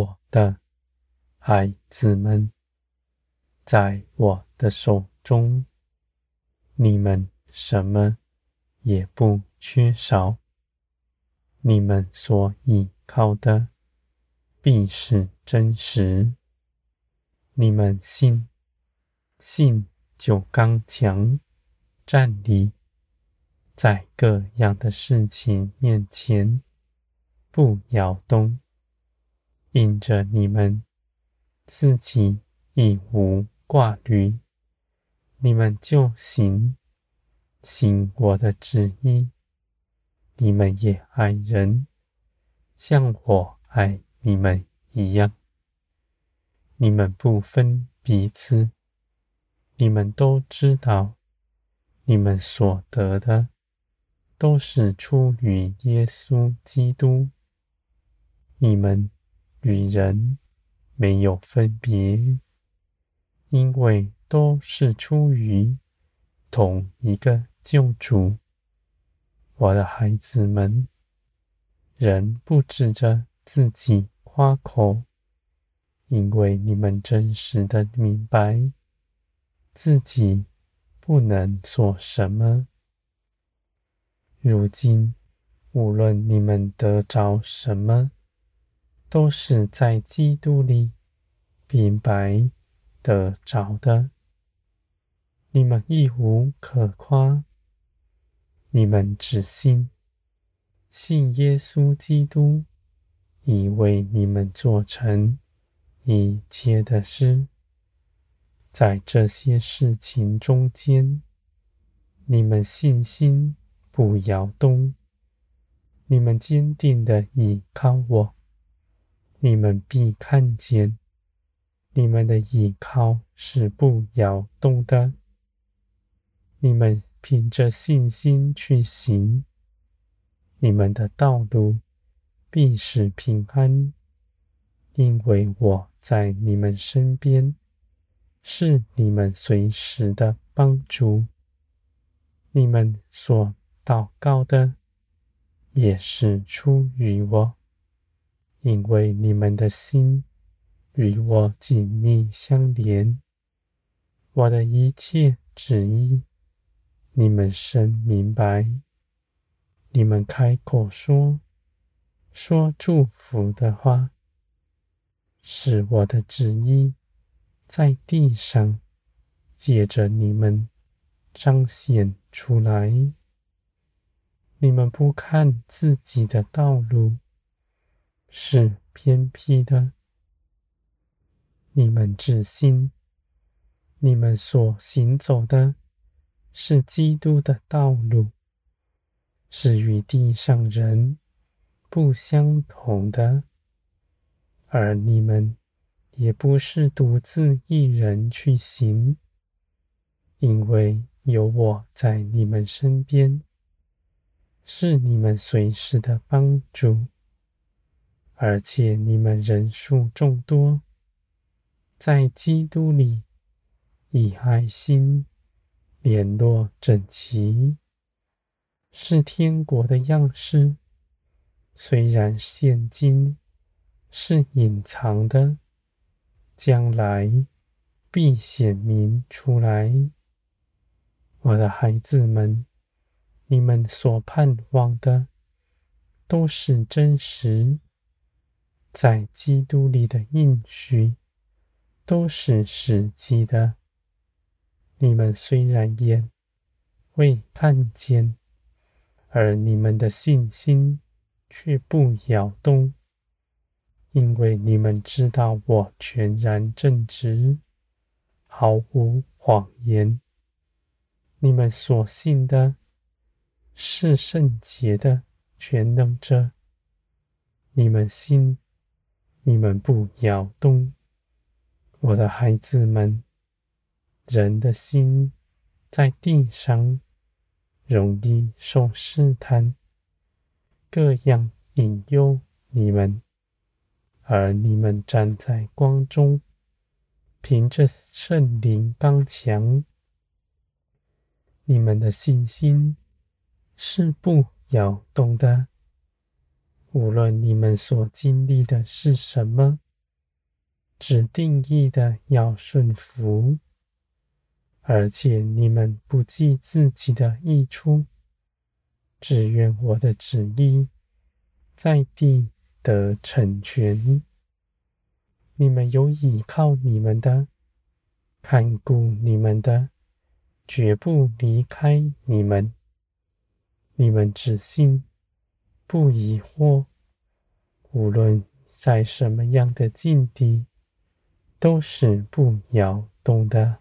我的孩子们，在我的手中，你们什么也不缺少。你们所依靠的必是真实。你们信，信就刚强站立，在各样的事情面前不摇动。引着你们自己已无挂虑，你们就行，行我的旨意。你们也爱人，像我爱你们一样。你们不分彼此，你们都知道，你们所得的都是出于耶稣基督。你们。与人没有分别，因为都是出于同一个救主。我的孩子们，人不指着自己夸口，因为你们真实的明白自己不能做什么。如今，无论你们得着什么，都是在基督里明白得着的，你们亦无可夸。你们只信，信耶稣基督已为你们做成一切的事。在这些事情中间，你们信心不摇动，你们坚定的倚靠我。你们必看见，你们的依靠是不摇动的。你们凭着信心去行，你们的道路必是平安，因为我在你们身边，是你们随时的帮助。你们所祷告的，也是出于我。因为你们的心与我紧密相连，我的一切旨意，你们深明白。你们开口说，说祝福的话，是我的旨意在地上，借着你们彰显出来。你们不看自己的道路。是偏僻的，你们只信，你们所行走的是基督的道路，是与地上人不相同的，而你们也不是独自一人去行，因为有我在你们身边，是你们随时的帮助。而且你们人数众多，在基督里以爱心联络整齐，是天国的样式。虽然现今是隐藏的，将来必显明出来。我的孩子们，你们所盼望的都是真实。在基督里的应许都是实际的。你们虽然眼未看见，而你们的信心却不摇动，因为你们知道我全然正直，毫无谎言。你们所信的是圣洁的全能者，你们信。你们不摇动，我的孩子们。人的心在地上容易受试探，各样引诱你们，而你们站在光中，凭着圣灵刚强。你们的信心是不摇动的。无论你们所经历的是什么，只定义的要顺服，而且你们不计自己的益处，只愿我的旨意在地得成全。你们有倚靠你们的，看顾你们的，绝不离开你们。你们只信。不疑惑，无论在什么样的境地，都是不摇动的。